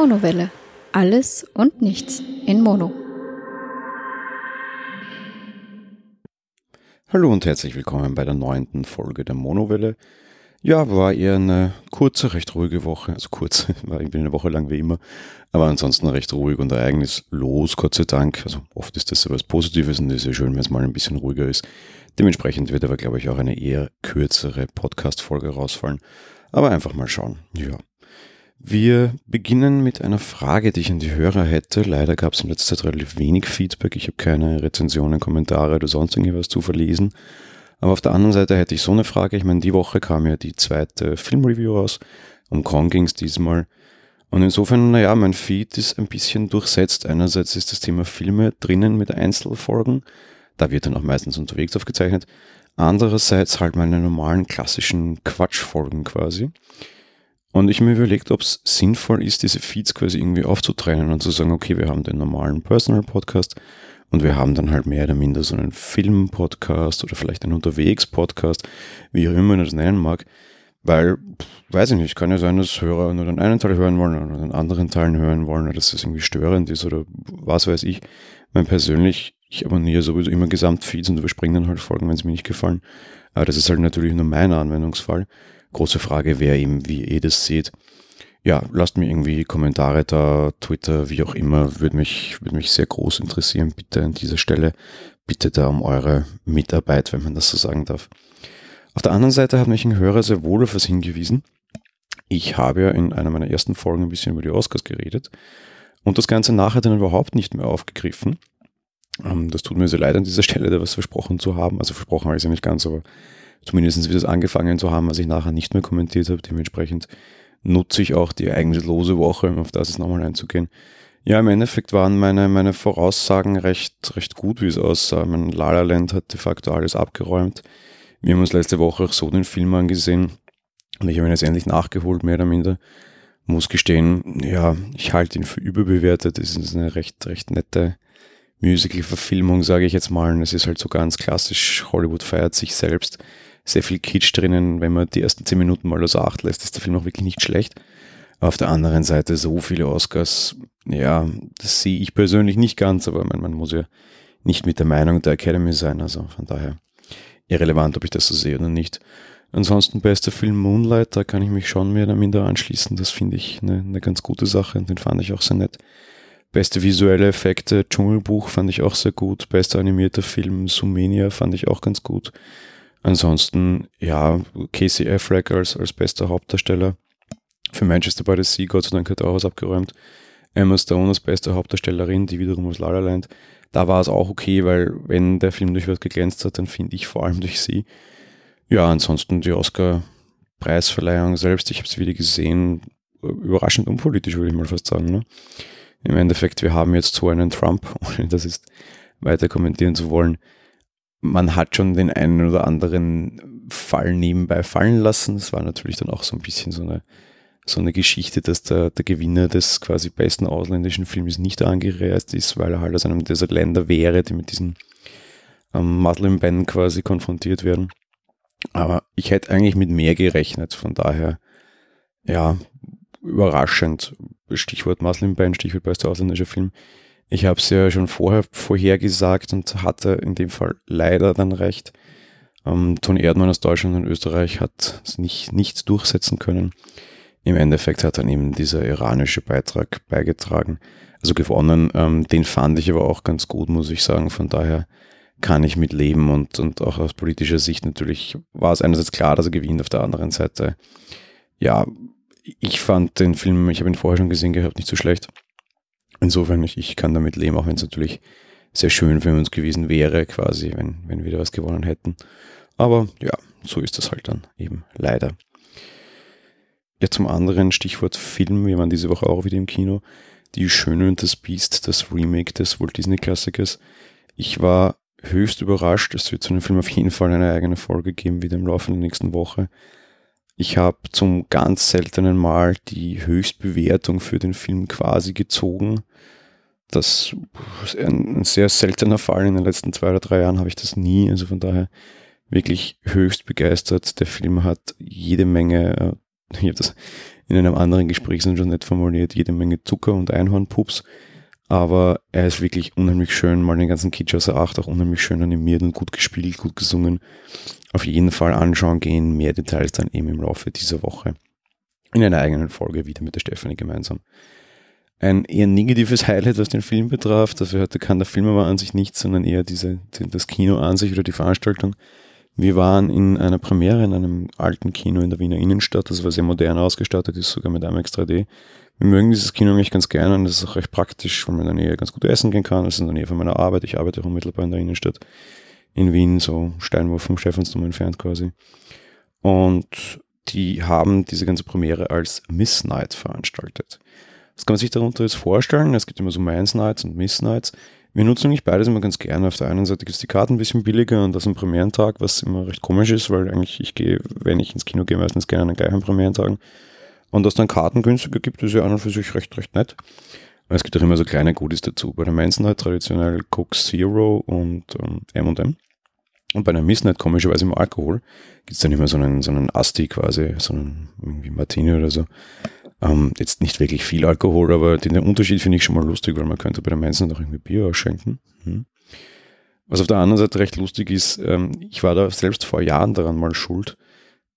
Monowelle. Alles und nichts in Mono. Hallo und herzlich willkommen bei der neunten Folge der Monowelle. Ja, war eher eine kurze, recht ruhige Woche. Also kurz, war irgendwie eine Woche lang wie immer. Aber ansonsten recht ruhig und ereignislos, Gott sei Dank. Also oft ist das so was Positives und es ist ja schön, wenn es mal ein bisschen ruhiger ist. Dementsprechend wird aber, glaube ich, auch eine eher kürzere Podcast-Folge rausfallen. Aber einfach mal schauen. Ja. Wir beginnen mit einer Frage, die ich an die Hörer hätte. Leider gab es in letzter Zeit relativ wenig Feedback. Ich habe keine Rezensionen, Kommentare oder sonst irgendwas zu verlesen. Aber auf der anderen Seite hätte ich so eine Frage. Ich meine, die Woche kam ja die zweite Filmreview raus. Um Kong ging es diesmal. Und insofern, naja, mein Feed ist ein bisschen durchsetzt. Einerseits ist das Thema Filme drinnen mit Einzelfolgen. Da wird dann auch meistens unterwegs aufgezeichnet. Andererseits halt meine normalen klassischen Quatschfolgen quasi. Und ich mir überlegt, ob es sinnvoll ist, diese Feeds quasi irgendwie aufzutrennen und zu sagen, okay, wir haben den normalen Personal Podcast und wir haben dann halt mehr oder minder so einen Film-Podcast oder vielleicht einen Unterwegs-Podcast, wie auch immer man das nennen mag. Weil, weiß ich nicht, kann ja sein, dass Hörer nur den einen Teil hören wollen oder den anderen Teil hören wollen oder dass das irgendwie störend ist oder was weiß ich. Mein persönlich, ich abonniere sowieso immer Gesamtfeeds und überspringe dann halt Folgen, wenn es mir nicht gefallen. Aber das ist halt natürlich nur mein Anwendungsfall. Große Frage wäre eben, wie ihr das seht. Ja, lasst mir irgendwie Kommentare da, Twitter, wie auch immer, würde mich, würde mich sehr groß interessieren. Bitte an dieser Stelle, bitte da um eure Mitarbeit, wenn man das so sagen darf. Auf der anderen Seite hat mich ein Hörer sehr wohl auf was hingewiesen. Ich habe ja in einer meiner ersten Folgen ein bisschen über die Oscars geredet und das Ganze nachher dann überhaupt nicht mehr aufgegriffen. Ähm, das tut mir sehr leid an dieser Stelle, da was versprochen zu haben. Also versprochen habe ich es ja nicht ganz, aber zumindest wieder angefangen zu haben, was ich nachher nicht mehr kommentiert habe. Dementsprechend nutze ich auch die ereignnislose Woche, um auf das jetzt nochmal einzugehen. Ja, im Endeffekt waren meine, meine Voraussagen recht, recht gut, wie es aussah. Mein La La Land hat de facto alles abgeräumt. Wir haben uns letzte Woche auch so den Film angesehen und ich habe ihn jetzt endlich nachgeholt, mehr oder minder. Muss gestehen, ja, ich halte ihn für überbewertet. Es ist eine recht, recht nette Musical-Verfilmung, sage ich jetzt mal. Und es ist halt so ganz klassisch, Hollywood feiert sich selbst sehr viel Kitsch drinnen. Wenn man die ersten zehn Minuten mal außer Acht lässt, ist der Film auch wirklich nicht schlecht. Auf der anderen Seite so viele Oscars, ja, das sehe ich persönlich nicht ganz, aber man, man muss ja nicht mit der Meinung der Academy sein, also von daher irrelevant, ob ich das so sehe oder nicht. Ansonsten bester Film Moonlight, da kann ich mich schon mehr oder minder anschließen. Das finde ich eine, eine ganz gute Sache und den fand ich auch sehr nett. Beste visuelle Effekte, Dschungelbuch fand ich auch sehr gut. Bester animierter Film, Sumenia fand ich auch ganz gut. Ansonsten, ja, Casey Affleck als, als bester Hauptdarsteller. Für Manchester by the Sea, Gott sei Dank hat auch was abgeräumt. Emma Stone als beste Hauptdarstellerin, die wiederum aus La La Land. Da war es auch okay, weil wenn der Film durch was geglänzt hat, dann finde ich vor allem durch sie. Ja, ansonsten die Oscar-Preisverleihung selbst, ich habe es wieder gesehen, überraschend unpolitisch, würde ich mal fast sagen. Ne? Im Endeffekt, wir haben jetzt so einen Trump, ohne das ist weiter kommentieren zu wollen, man hat schon den einen oder anderen Fall nebenbei fallen lassen. Es war natürlich dann auch so ein bisschen so eine, so eine Geschichte, dass der, der Gewinner des quasi besten ausländischen Films nicht angereist ist, weil er halt aus einem dieser Länder wäre, die mit diesen ähm, Muslim Ban quasi konfrontiert werden. Aber ich hätte eigentlich mit mehr gerechnet, von daher, ja, überraschend. Stichwort Muslim Ban, Stichwort bester ausländischer Film ich habe es ja schon vorher vorhergesagt und hatte in dem Fall leider dann recht. Ähm, Toni Erdmann aus Deutschland und Österreich hat es nicht, nicht durchsetzen können. Im Endeffekt hat dann eben dieser iranische Beitrag beigetragen. Also gewonnen. Ähm, den fand ich aber auch ganz gut, muss ich sagen. Von daher kann ich mit leben und, und auch aus politischer Sicht natürlich war es einerseits klar, dass er gewinnt, auf der anderen Seite, ja, ich fand den Film, ich habe ihn vorher schon gesehen gehabt, nicht so schlecht. Insofern, ich, ich kann damit leben, auch wenn es natürlich sehr schön für uns gewesen wäre, quasi, wenn, wenn wir da was gewonnen hätten. Aber ja, so ist das halt dann eben leider. Ja, zum anderen Stichwort Film. Wir waren diese Woche auch wieder im Kino. Die Schöne und das Biest, das Remake des Walt Disney Klassikers. Ich war höchst überrascht. Es wird zu dem Film auf jeden Fall eine eigene Folge geben, wieder im Laufe der nächsten Woche. Ich habe zum ganz seltenen Mal die Höchstbewertung für den Film quasi gezogen. Das ist ein, sehr seltener Fall. In den letzten zwei oder drei Jahren habe ich das nie. Also von daher wirklich höchst begeistert. Der Film hat jede Menge äh, ich habe das in einem anderen Gespräch schon nicht formuliert, jede Menge Zucker und Einhornpups. Aber er ist wirklich unheimlich schön, mal den ganzen Kitsch außer Acht, auch unheimlich schön animiert und gut gespielt, gut gesungen. Auf jeden Fall anschauen gehen, mehr Details dann eben im Laufe dieser Woche. In einer eigenen Folge wieder mit der Stefanie gemeinsam. Ein eher negatives Highlight, was den Film betraf, dafür hatte kann der Film aber an sich nichts, sondern eher diese, das Kino an sich oder die Veranstaltung. Wir waren in einer Premiere in einem alten Kino in der Wiener Innenstadt, das war sehr modern ausgestattet ist, sogar mit IMAX 3D. Wir mögen dieses Kino eigentlich ganz gerne und das ist auch recht praktisch, weil man in der Nähe ganz gut essen gehen kann. Das ist in der Nähe von meiner Arbeit. Ich arbeite auch unmittelbar in der Innenstadt in Wien, so Steinwurf vom Stephansdom entfernt quasi. Und die haben diese ganze Premiere als Miss Night veranstaltet. Was kann man sich darunter jetzt vorstellen? Es gibt immer so Men's Nights und Miss Nights. Wir nutzen eigentlich beides immer ganz gerne. Auf der einen Seite es die Karten ein bisschen billiger und das am Premierentag, was immer recht komisch ist, weil eigentlich ich gehe, wenn ich ins Kino gehe, meistens gerne an den gleichen Premierentagen. Und dass dann Karten günstiger gibt, ist ja an und für sich recht, recht nett. Es gibt auch immer so kleine Goodies dazu. Bei der Men's Night traditionell Coke Zero und ähm, M&M. Und bei einer Miss Night komischerweise im Alkohol gibt es dann immer so einen, so einen Asti quasi, so einen irgendwie Martini oder so. Ähm, jetzt nicht wirklich viel Alkohol, aber den, Unterschied finde ich schon mal lustig, weil man könnte bei der Mainz auch irgendwie Bier ausschenken. Hm. Was auf der anderen Seite recht lustig ist, ähm, ich war da selbst vor Jahren daran mal schuld.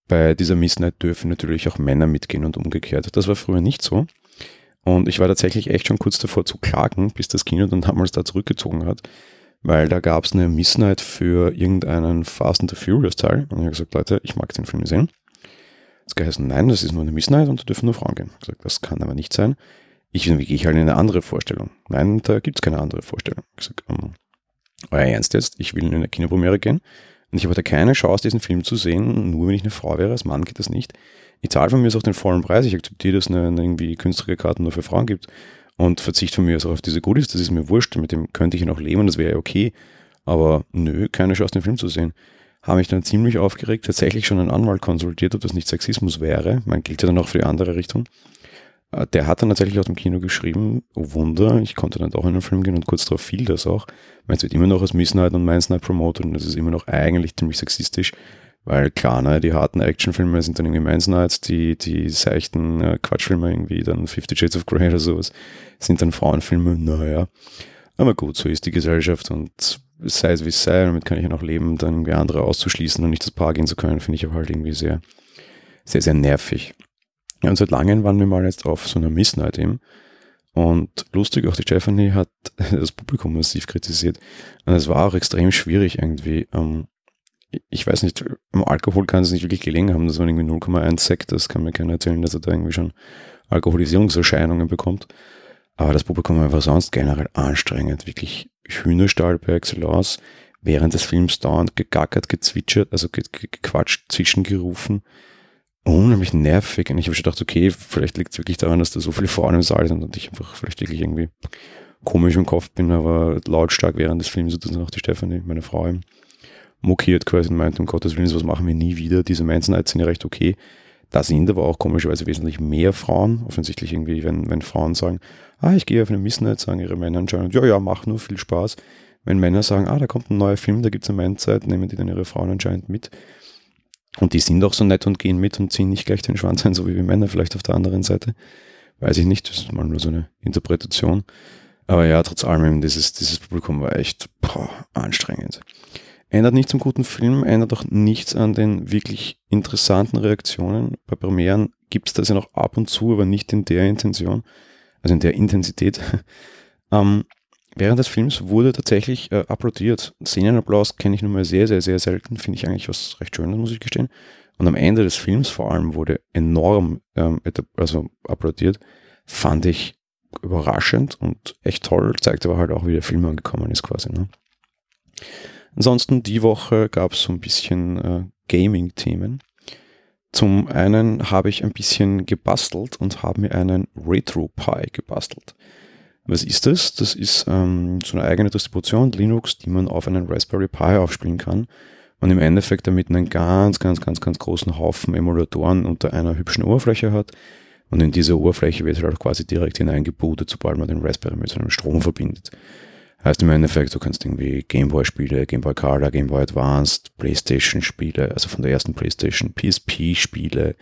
Bei dieser Miss Night dürfen natürlich auch Männer mitgehen und umgekehrt. Das war früher nicht so. Und ich war tatsächlich echt schon kurz davor zu klagen, bis das Kino dann damals da zurückgezogen hat, weil da gab es eine Miss Night für irgendeinen Fast and the Furious Teil. Und ich habe gesagt, Leute, ich mag den Film sehen. Es geheißen, nein, das ist nur eine Missnight und da dürfen nur Frauen gehen. Ich gesagt, das kann aber nicht sein. Ich gehe ich halt in eine andere Vorstellung. Nein, da gibt es keine andere Vorstellung. Ich gesagt, um, euer Ernst jetzt, ich will in eine Kinopremiere gehen und ich habe da keine Chance, diesen Film zu sehen, nur wenn ich eine Frau wäre. Als Mann geht das nicht. Ich zahle von mir aus auch den vollen Preis. Ich akzeptiere, dass es eine, eine irgendwie günstige Karten nur für Frauen gibt und verzichte von mir auch auf diese Goodies. Das ist mir wurscht. Mit dem könnte ich noch leben, das wäre okay. Aber nö, keine Chance, den Film zu sehen habe mich dann ziemlich aufgeregt, tatsächlich schon einen Anwalt konsultiert, ob das nicht Sexismus wäre. Man gilt ja dann auch für die andere Richtung. Äh, der hat dann tatsächlich aus dem Kino geschrieben, oh Wunder, ich konnte dann doch in den Film gehen und kurz darauf fiel das auch. Meins wird immer noch als Miss Night und Minds Night promotet und das ist immer noch eigentlich ziemlich sexistisch, weil klar, ne, die harten Actionfilme sind dann irgendwie Minds Nights, die, die seichten äh, Quatschfilme irgendwie, dann Fifty Shades of Grey oder sowas, sind dann Frauenfilme, naja. Aber gut, so ist die Gesellschaft und sei es wie es sei, damit kann ich ja noch leben, dann irgendwie andere auszuschließen und nicht das Paar gehen zu können, finde ich aber halt irgendwie sehr, sehr, sehr nervig. Ja, und seit langem waren wir mal jetzt auf so einer Miss Night eben. Und lustig, auch die Stephanie hat das Publikum massiv kritisiert. Und es war auch extrem schwierig irgendwie. Ähm, ich weiß nicht, im Alkohol kann es nicht wirklich gelegen haben, das war irgendwie 0,1 Sekt, das kann mir keiner erzählen, dass er da irgendwie schon Alkoholisierungserscheinungen bekommt. Aber das Publikum war sonst generell anstrengend, wirklich Hühnerstall per Excellence, während des Films dauernd gegackert, gezwitschert, also ge ge gequatscht, zwischengerufen. Unheimlich nervig. Und ich habe schon gedacht, okay, vielleicht liegt es wirklich daran, dass da so viele Frauen im Saal sind und ich einfach vielleicht wirklich irgendwie komisch im Kopf bin, aber lautstark während des Films sozusagen auch die Stefanie, meine Frau, mokiert quasi und meint, um Gottes Willen, sowas machen wir nie wieder. Diese Manson Nights sind ja recht okay. Da sind aber auch komischerweise wesentlich mehr Frauen. Offensichtlich irgendwie, wenn, wenn Frauen sagen, ah, ich gehe auf eine Missnight, sagen ihre Männer anscheinend, ja, ja, mach nur viel Spaß. Wenn Männer sagen, ah, da kommt ein neuer Film, da gibt es eine Mainzeit, nehmen die dann ihre Frauen anscheinend mit. Und die sind auch so nett und gehen mit und ziehen nicht gleich den Schwanz ein, so wie wir Männer vielleicht auf der anderen Seite. Weiß ich nicht, das ist mal nur so eine Interpretation. Aber ja, trotz allem, dieses, dieses Publikum war echt boah, anstrengend. Ändert nichts am guten Film, ändert auch nichts an den wirklich interessanten Reaktionen. Bei Premieren gibt es das ja noch ab und zu, aber nicht in der Intention, also in der Intensität. ähm, während des Films wurde tatsächlich äh, applaudiert. Szenenapplaus kenne ich nun mal sehr, sehr, sehr selten. Finde ich eigentlich was recht Schönes, muss ich gestehen. Und am Ende des Films vor allem wurde enorm ähm, also applaudiert. Fand ich überraschend und echt toll. Zeigt aber halt auch, wie der Film angekommen ist quasi. Ne? Ansonsten die Woche gab es so ein bisschen äh, Gaming-Themen. Zum einen habe ich ein bisschen gebastelt und habe mir einen RetroPie gebastelt. Was ist das? Das ist ähm, so eine eigene Distribution Linux, die man auf einen Raspberry Pi aufspielen kann und im Endeffekt damit einen ganz, ganz, ganz, ganz großen Haufen Emulatoren unter einer hübschen Oberfläche hat. Und in diese Oberfläche wird halt auch quasi direkt hineingebootet, sobald man den Raspberry mit seinem Strom verbindet. Heißt im Endeffekt, du kannst irgendwie Gameboy-Spiele, Gameboy Color, Gameboy Advanced, Playstation-Spiele, also von der ersten Playstation, PSP-Spiele,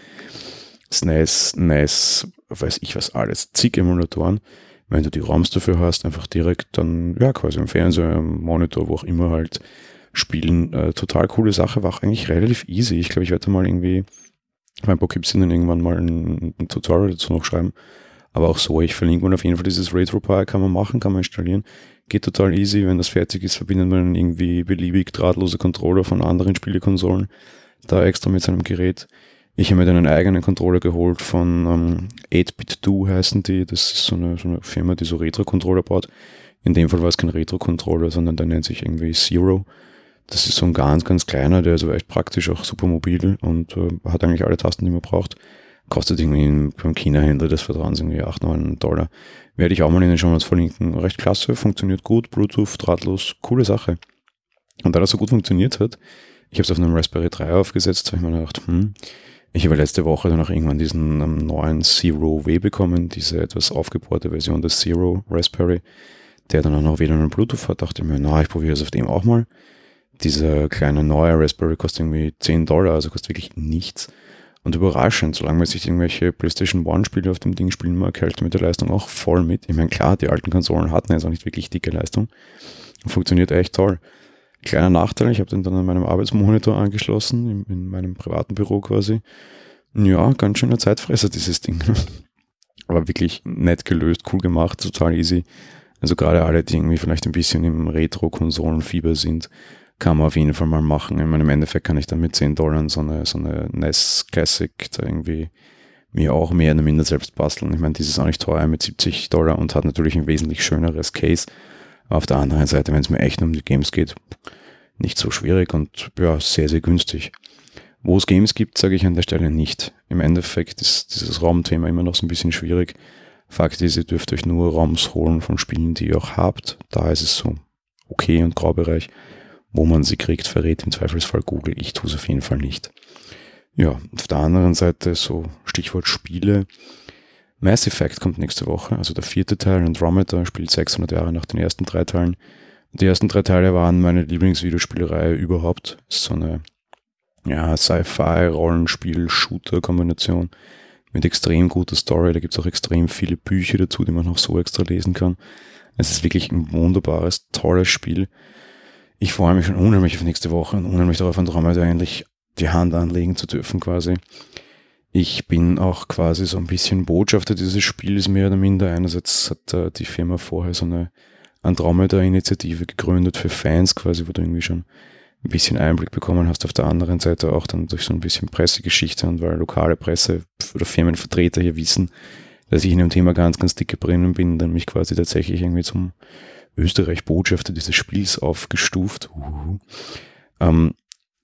SNES, NES, weiß ich was alles, zig Emulatoren. Wenn du die ROMs dafür hast, einfach direkt dann, ja, quasi im Fernseher, im Monitor, wo auch immer halt spielen. Äh, total coole Sache, war auch eigentlich relativ easy. Ich glaube, ich werde mal irgendwie beim Bookkeepsinn dann irgendwann mal ein, ein, Tutorial dazu noch schreiben. Aber auch so, ich verlinke mal auf jeden Fall dieses RetroPie, kann man machen, kann man installieren. Geht total easy, wenn das fertig ist, verbindet man irgendwie beliebig drahtlose Controller von anderen Spielekonsolen da extra mit seinem Gerät. Ich habe mir dann einen eigenen Controller geholt von ähm, 8-Bit-Do heißen die. Das ist so eine, so eine Firma, die so Retro-Controller baut. In dem Fall war es kein Retro-Controller, sondern der nennt sich irgendwie Zero. Das ist so ein ganz, ganz kleiner, der ist aber echt praktisch auch super mobil und äh, hat eigentlich alle Tasten, die man braucht. Kostet irgendwie beim China-Händler des Vertrauens irgendwie 8, 9 Dollar. Werde ich auch mal in den Show Notes verlinken. Recht klasse, funktioniert gut, Bluetooth, drahtlos, coole Sache. Und da das so gut funktioniert hat, ich habe es auf einem Raspberry 3 aufgesetzt, habe ich mir gedacht, hm, ich habe letzte Woche dann auch irgendwann diesen um, neuen Zero W bekommen, diese etwas aufgebohrte Version des Zero Raspberry, der dann auch noch wieder einen Bluetooth hat. Dachte mir, na, ich probiere es auf dem auch mal. Dieser kleine neue Raspberry kostet irgendwie 10 Dollar, also kostet wirklich nichts. Und überraschend, solange man sich irgendwelche PlayStation One-Spiele auf dem Ding spielen mag, hält mit der Leistung auch voll mit. Ich meine, klar, die alten Konsolen hatten jetzt auch nicht wirklich dicke Leistung. Funktioniert echt toll. Kleiner Nachteil, ich habe den dann an meinem Arbeitsmonitor angeschlossen, in, in, meinem privaten Büro quasi. Ja, ganz schöner Zeitfresser, dieses Ding. Aber wirklich nett gelöst, cool gemacht, total easy. Also gerade alle, die irgendwie vielleicht ein bisschen im Retro-Konsolenfieber sind, kann man auf jeden Fall mal machen. In meinem Endeffekt kann ich dann mit 10 Dollar so eine, so eine NES Classic da irgendwie mir auch mehr oder minder selbst basteln. Ich meine, dieses ist auch nicht teuer mit 70 Dollar und hat natürlich ein wesentlich schöneres Case. Auf der anderen Seite, wenn es mir echt um die Games geht, nicht so schwierig und ja, sehr, sehr günstig. Wo es Games gibt, sage ich an der Stelle nicht. Im Endeffekt ist dieses Raumthema immer noch so ein bisschen schwierig. Fakt ist, ihr dürft euch nur Raums holen von Spielen, die ihr auch habt. Da ist es so okay und Graubereich. Wo man sie kriegt, verrät im Zweifelsfall Google. Ich tue es auf jeden Fall nicht. Ja, auf der anderen Seite so Stichwort Spiele. Mass Effect kommt nächste Woche, also der vierte Teil, Andromeda, spielt 600 Jahre nach den ersten drei Teilen. Die ersten drei Teile waren meine Lieblingsvideospielreihe überhaupt. So eine ja, Sci-Fi-Rollenspiel-Shooter-Kombination mit extrem guter Story. Da gibt es auch extrem viele Bücher dazu, die man noch so extra lesen kann. Es ist wirklich ein wunderbares, tolles Spiel. Ich freue mich schon unheimlich auf nächste Woche und unheimlich darauf, Andromeda endlich die Hand anlegen zu dürfen quasi. Ich bin auch quasi so ein bisschen Botschafter dieses Spiels, mehr oder minder. Einerseits hat äh, die Firma vorher so eine Andromeda-Initiative gegründet für Fans quasi, wo du irgendwie schon ein bisschen Einblick bekommen hast. Auf der anderen Seite auch dann durch so ein bisschen Pressegeschichte und weil lokale Presse oder Firmenvertreter hier wissen, dass ich in dem Thema ganz, ganz dicke drinnen bin, dann mich quasi tatsächlich irgendwie zum Österreich-Botschafter dieses Spiels aufgestuft. Uh. Ähm,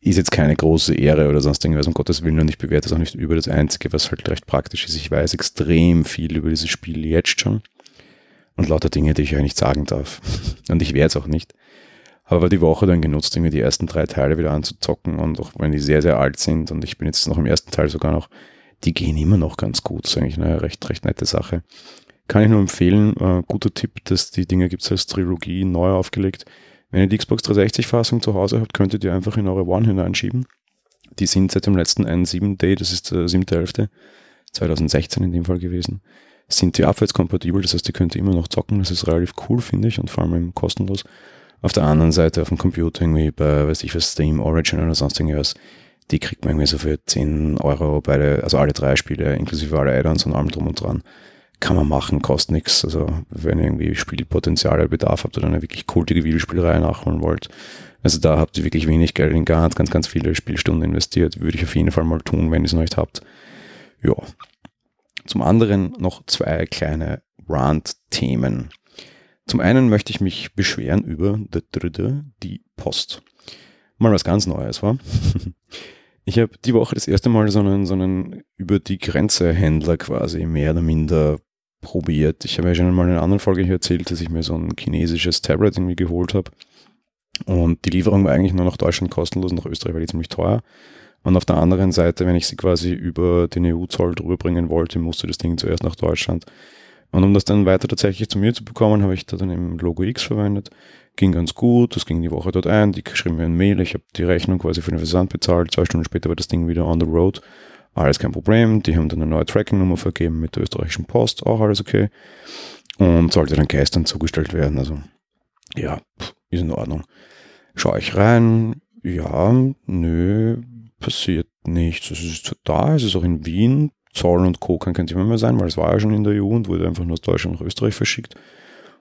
ist jetzt keine große Ehre oder sonst irgendwas, um Gottes Willen, und ich bewerte es auch nicht über das Einzige, was halt recht praktisch ist. Ich weiß extrem viel über dieses Spiel jetzt schon und lauter Dinge, die ich euch nicht sagen darf. Und ich werde es auch nicht. Aber die Woche dann genutzt, irgendwie die ersten drei Teile wieder anzuzocken und auch wenn die sehr, sehr alt sind und ich bin jetzt noch im ersten Teil sogar noch, die gehen immer noch ganz gut. Das ist eigentlich eine recht, recht nette Sache. Kann ich nur empfehlen, äh, guter Tipp, dass die Dinge gibt es als Trilogie neu aufgelegt. Wenn ihr die Xbox 360-Fassung zu Hause habt, könntet ihr einfach in eure One hineinschieben. Die sind seit dem letzten 1.7 Day, das ist der 7.11., 2016 in dem Fall gewesen, sind die abwärtskompatibel, das heißt, ihr könnt immer noch zocken, das ist relativ cool, finde ich, und vor allem kostenlos. Auf der anderen Seite auf dem Computer irgendwie bei, weiß ich was, Steam, Origin oder sonst irgendwas, die kriegt man irgendwie so für 10 Euro beide, also alle drei Spiele, inklusive alle Add-ons und allem drum und dran kann man machen, kostet nichts. Also wenn ihr irgendwie Spielpotenzial Bedarf habt oder eine wirklich kultige Videospielreihe nachholen wollt. Also da habt ihr wirklich wenig Geld in ganz, ganz, ganz viele Spielstunden investiert. Würde ich auf jeden Fall mal tun, wenn ihr es noch nicht habt. Ja. Zum anderen noch zwei kleine Rant-Themen. Zum einen möchte ich mich beschweren über die Post. Mal was ganz Neues, war. Ich habe die Woche das erste Mal so einen, so einen über die Grenze Händler quasi mehr oder minder probiert. Ich habe ja schon mal in einer anderen Folge hier erzählt, dass ich mir so ein chinesisches Tablet irgendwie geholt habe. Und die Lieferung war eigentlich nur nach Deutschland kostenlos, nach Österreich war die ziemlich teuer. Und auf der anderen Seite, wenn ich sie quasi über den EU-Zoll drüber bringen wollte, musste das Ding zuerst nach Deutschland. Und um das dann weiter tatsächlich zu mir zu bekommen, habe ich da dann im Logo X verwendet. Ging ganz gut, das ging die Woche dort ein, die schrieben mir ein Mail, ich habe die Rechnung quasi für den Versand bezahlt, zwei Stunden später war das Ding wieder on the road Alles kein Problem. Die haben dann eine neue Tracking-Nummer vergeben mit der österreichischen Post, auch alles okay. Und sollte dann gestern zugestellt werden. Also, ja, ist in Ordnung. Schaue ich rein, ja, nö, passiert nichts. Es ist da, es ist auch in Wien. Zoll und Co. kann kein Thema mehr sein, weil es war ja schon in der EU und wurde einfach nur aus Deutschland nach Österreich verschickt.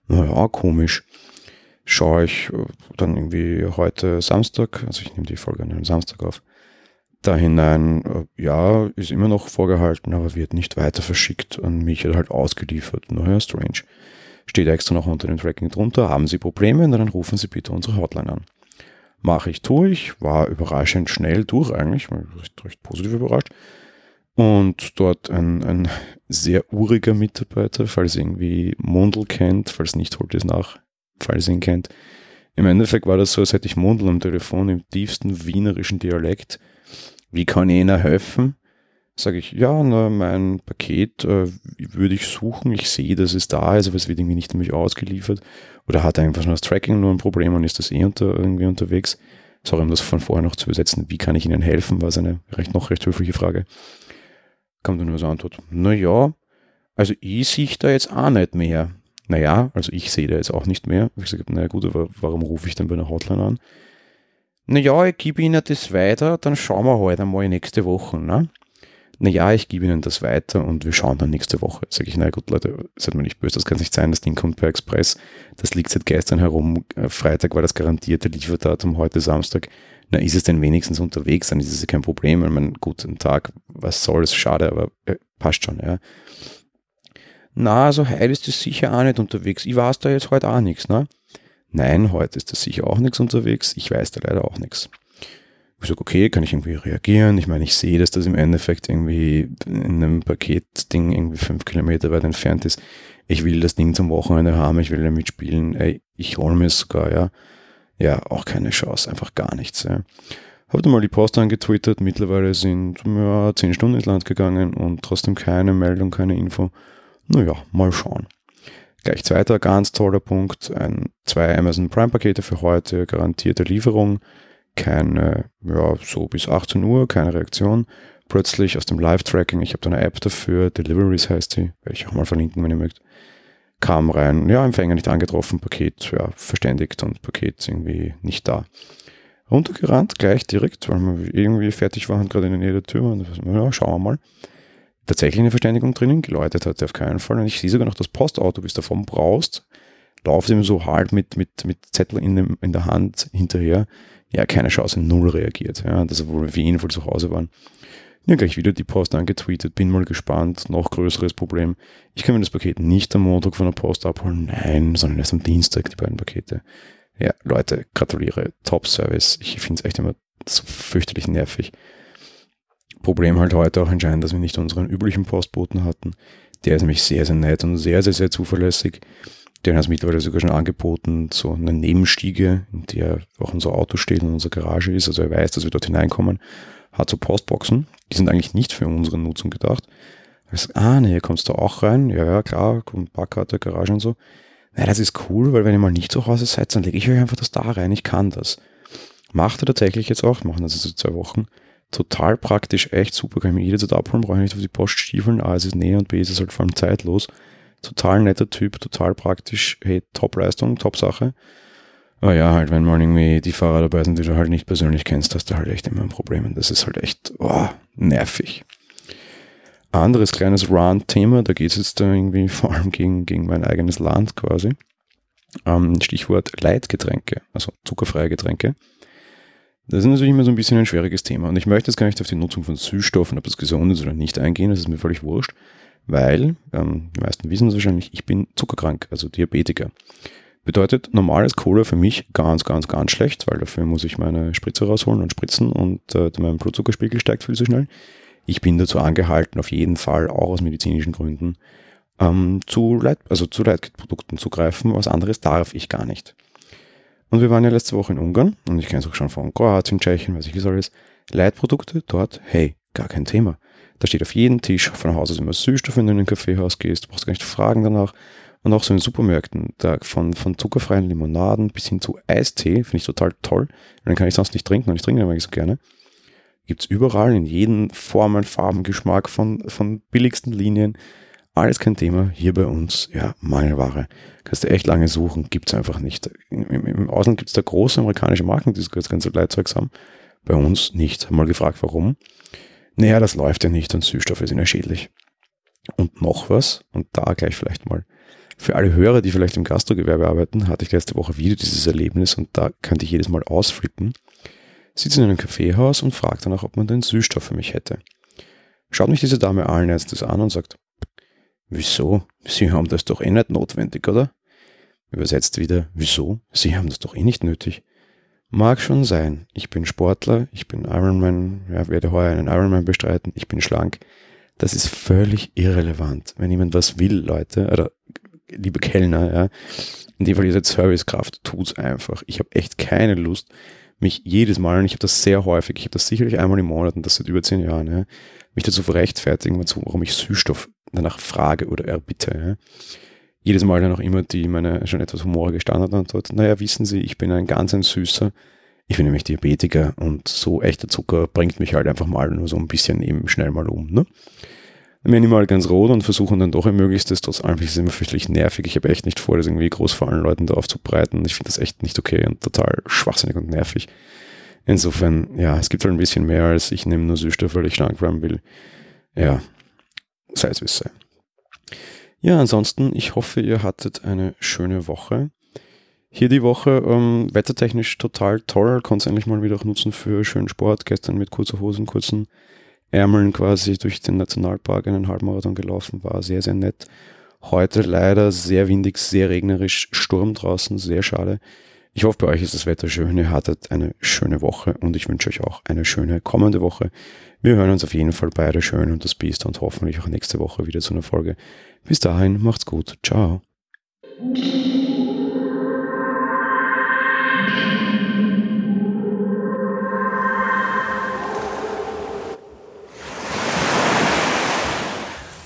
Naja, komisch. Schaue ich äh, dann irgendwie heute Samstag, also ich nehme die Folge an einem Samstag auf, da hinein, äh, ja, ist immer noch vorgehalten, aber wird nicht weiter verschickt an mich halt ausgeliefert. Naja, strange. Steht extra noch unter dem Tracking drunter, haben Sie Probleme, dann rufen Sie bitte unsere Hotline an. Mache ich, tue ich, war überraschend schnell durch eigentlich, recht, recht positiv überrascht. Und dort ein, ein sehr uriger Mitarbeiter, falls ihr irgendwie Mundl kennt, falls nicht, holt es nach, falls ihr ihn kennt. Im Endeffekt war das so, als hätte ich Mundl am Telefon im tiefsten wienerischen Dialekt. Wie kann ich Ihnen helfen? Sage ich, ja, na, mein Paket äh, würde ich suchen. Ich sehe, dass es da ist, aber es wird irgendwie nicht an mich ausgeliefert. Oder hat einfach schon das Tracking nur ein Problem und ist das eh unter, irgendwie unterwegs? Sorry, um das von vorher noch zu übersetzen. Wie kann ich Ihnen helfen? War eine recht, noch recht höfliche Frage kam dann nur so Antwort, naja, also ich sehe da jetzt auch nicht mehr. Naja, also ich sehe da jetzt auch nicht mehr. Ich gesagt, naja gut, aber warum rufe ich denn bei einer Hotline an? Naja, ich gebe Ihnen das weiter, dann schauen wir halt einmal nächste Woche. Ne? Naja, ich gebe Ihnen das weiter und wir schauen dann nächste Woche. Sag ich, na gut, Leute, seid mir nicht böse, das kann nicht sein, das Ding kommt per Express. Das liegt seit gestern herum. Äh, Freitag war das garantierte Lieferdatum, heute Samstag na, ist es denn wenigstens unterwegs, dann ist es ja kein Problem. Ich meine, guten Tag, was soll's, schade, aber äh, passt schon, ja. Na, so heil ist es sicher auch nicht unterwegs. Ich weiß da jetzt heute auch nichts, ne? Nein, heute ist das sicher auch nichts unterwegs. Ich weiß da leider auch nichts. Ich sage, okay, kann ich irgendwie reagieren? Ich meine, ich sehe, dass das im Endeffekt irgendwie in einem Paketding irgendwie fünf Kilometer weit entfernt ist. Ich will das Ding zum Wochenende haben, ich will damit spielen. Ey, ich hole mir es sogar, ja ja, auch keine Chance, einfach gar nichts. Ja. Habe dann mal die Post angetwittert, mittlerweile sind ja, 10 Stunden ins Land gegangen und trotzdem keine Meldung, keine Info. Naja, mal schauen. Gleich zweiter ganz toller Punkt, ein, zwei Amazon Prime Pakete für heute, garantierte Lieferung, keine, ja, so bis 18 Uhr, keine Reaktion. Plötzlich aus dem Live-Tracking, ich habe da eine App dafür, Deliveries heißt die, werde ich auch mal verlinken, wenn ihr mögt kam rein, ja, Empfänger nicht angetroffen, Paket ja, verständigt und Paket irgendwie nicht da. Runtergerannt, gleich direkt, weil wir irgendwie fertig waren, gerade in der Nähe der Tür. Und ja, schauen wir mal. Tatsächlich eine Verständigung drinnen, geläutet hat er auf keinen Fall. Und ich sehe sogar noch das Postauto, bis davon braust, lauft ihm so halt mit, mit, mit Zettel in, dem, in der Hand hinterher. Ja, keine Chance, null reagiert. Ja, dass er wohl wie wohl zu Hause waren. Ja, gleich wieder die Post angetweetet, bin mal gespannt, noch größeres Problem. Ich kann mir das Paket nicht am Montag von der Post abholen, nein, sondern erst am Dienstag, die beiden Pakete. Ja, Leute, gratuliere, Top-Service. Ich finde es echt immer so fürchterlich nervig. Problem halt heute auch anscheinend, dass wir nicht unseren üblichen Postboten hatten. Der ist nämlich sehr, sehr nett und sehr, sehr, sehr zuverlässig. Der hat es mittlerweile sogar schon angeboten, so eine Nebenstiege, in der auch unser Auto steht und unsere Garage ist. Also er weiß, dass wir dort hineinkommen hat so Postboxen, die sind eigentlich nicht für unsere Nutzung gedacht. Sag, ah, ne, hier kommst du auch rein. Ja, ja, klar, kommt Parkkarte, Garage und so. Na, das ist cool, weil wenn ihr mal nicht zu Hause seid, dann lege ich euch einfach das da rein. Ich kann das. Macht er tatsächlich jetzt auch, machen das jetzt zwei Wochen. Total praktisch, echt super. Kann ich mir jederzeit abholen, brauche ich nicht auf die Post stiefeln. A, es ist näher und B, es ist halt vor allem zeitlos. Total netter Typ, total praktisch. Hey, Top-Leistung, Top-Sache. Aber ja, halt, wenn mal irgendwie die Fahrer dabei sind, die du halt nicht persönlich kennst, hast du halt echt immer ein Problem. Und das ist halt echt oh, nervig. Anderes kleines Run-Thema, da geht es jetzt irgendwie vor allem gegen, gegen mein eigenes Land quasi. Ähm, Stichwort Leitgetränke, also zuckerfreie Getränke. Das ist natürlich immer so ein bisschen ein schwieriges Thema. Und ich möchte jetzt gar nicht auf die Nutzung von Süßstoffen, ob das gesund ist oder nicht, eingehen. Das ist mir völlig wurscht. Weil, ähm, die meisten wissen es wahrscheinlich, ich bin zuckerkrank, also Diabetiker. Bedeutet normales Cola für mich ganz, ganz, ganz schlecht, weil dafür muss ich meine Spritze rausholen und spritzen und äh, mein Blutzuckerspiegel steigt viel zu schnell. Ich bin dazu angehalten, auf jeden Fall, auch aus medizinischen Gründen, ähm, zu, Leit also zu Leitkit-Produkten zu greifen. Was anderes darf ich gar nicht. Und wir waren ja letzte Woche in Ungarn und ich kenne es auch schon von Kroatien, Tschechien, weiß ich was alles. Leitprodukte dort, hey, gar kein Thema. Da steht auf jedem Tisch von Haus aus immer Süßstoff, wenn du in ein Kaffeehaus gehst. Du brauchst gar nicht fragen danach. Und auch so in Supermärkten, da von, von zuckerfreien Limonaden bis hin zu Eistee, finde ich total toll. Und dann kann ich sonst nicht trinken und ich trinke nämlich so gerne. Gibt es überall in jedem Formen, Farben, Geschmack von, von billigsten Linien. Alles kein Thema. Hier bei uns, ja, Mangelware. Kannst du echt lange suchen, gibt es einfach nicht. Im, im, Ausland gibt es da große amerikanische Marken, die das ganze Leitzeugs haben. Bei uns nicht. Mal gefragt, warum. Naja, das läuft ja nicht und Süßstoffe sind ja schädlich. Und noch was, und da gleich vielleicht mal für alle Hörer, die vielleicht im Gastrogewerbe arbeiten, hatte ich letzte Woche wieder dieses Erlebnis und da könnte ich jedes Mal ausflippen. Sitze in einem Kaffeehaus und frage danach, ob man den Süßstoff für mich hätte. Schaut mich diese Dame allen Ernstes an und sagt, wieso? Sie haben das doch eh nicht notwendig, oder? Übersetzt wieder, wieso? Sie haben das doch eh nicht nötig. Mag schon sein. Ich bin Sportler, ich bin Ironman, ja, werde heuer einen Ironman bestreiten, ich bin schlank. Das ist völlig irrelevant. Wenn jemand was will, Leute, oder liebe Kellner, ja, in dem Fall ihr seid Servicekraft, tut's einfach. Ich habe echt keine Lust, mich jedes Mal, und ich habe das sehr häufig, ich habe das sicherlich einmal im Monat und das seit über zehn Jahren, ja, mich dazu rechtfertigen, warum ich Süßstoff danach frage oder erbitte. Ja. Jedes Mal dann auch immer die meine schon etwas humorige Standardantwort, naja, wissen Sie, ich bin ein ganz ein Süßer, ich bin nämlich Diabetiker und so echter Zucker bringt mich halt einfach mal nur so ein bisschen eben schnell mal um. Ne? Werden die mal ganz rot und versuchen dann doch ein möglichstes. Trotz allem ist es immer fürchterlich nervig. Ich habe echt nicht vor, das irgendwie groß vor allen Leuten da aufzubreiten. Ich finde das echt nicht okay und total schwachsinnig und nervig. Insofern, ja, es gibt halt ein bisschen mehr als ich nehme nur Süßstoff, weil ich schlank werden will. Ja, sei es wie es sei. Ja, ansonsten, ich hoffe, ihr hattet eine schöne Woche. Hier die Woche ähm, wettertechnisch total toll, konnte es endlich mal wieder auch nutzen für schönen Sport. Gestern mit kurzer Hosen, kurzen Ärmeln quasi durch den Nationalpark einen Halbmarathon gelaufen, war sehr, sehr nett. Heute leider sehr windig, sehr regnerisch, Sturm draußen, sehr schade. Ich hoffe, bei euch ist das Wetter schön, ihr hattet eine schöne Woche und ich wünsche euch auch eine schöne kommende Woche. Wir hören uns auf jeden Fall beide schön und das Biest und hoffentlich auch nächste Woche wieder zu einer Folge. Bis dahin, macht's gut. Ciao.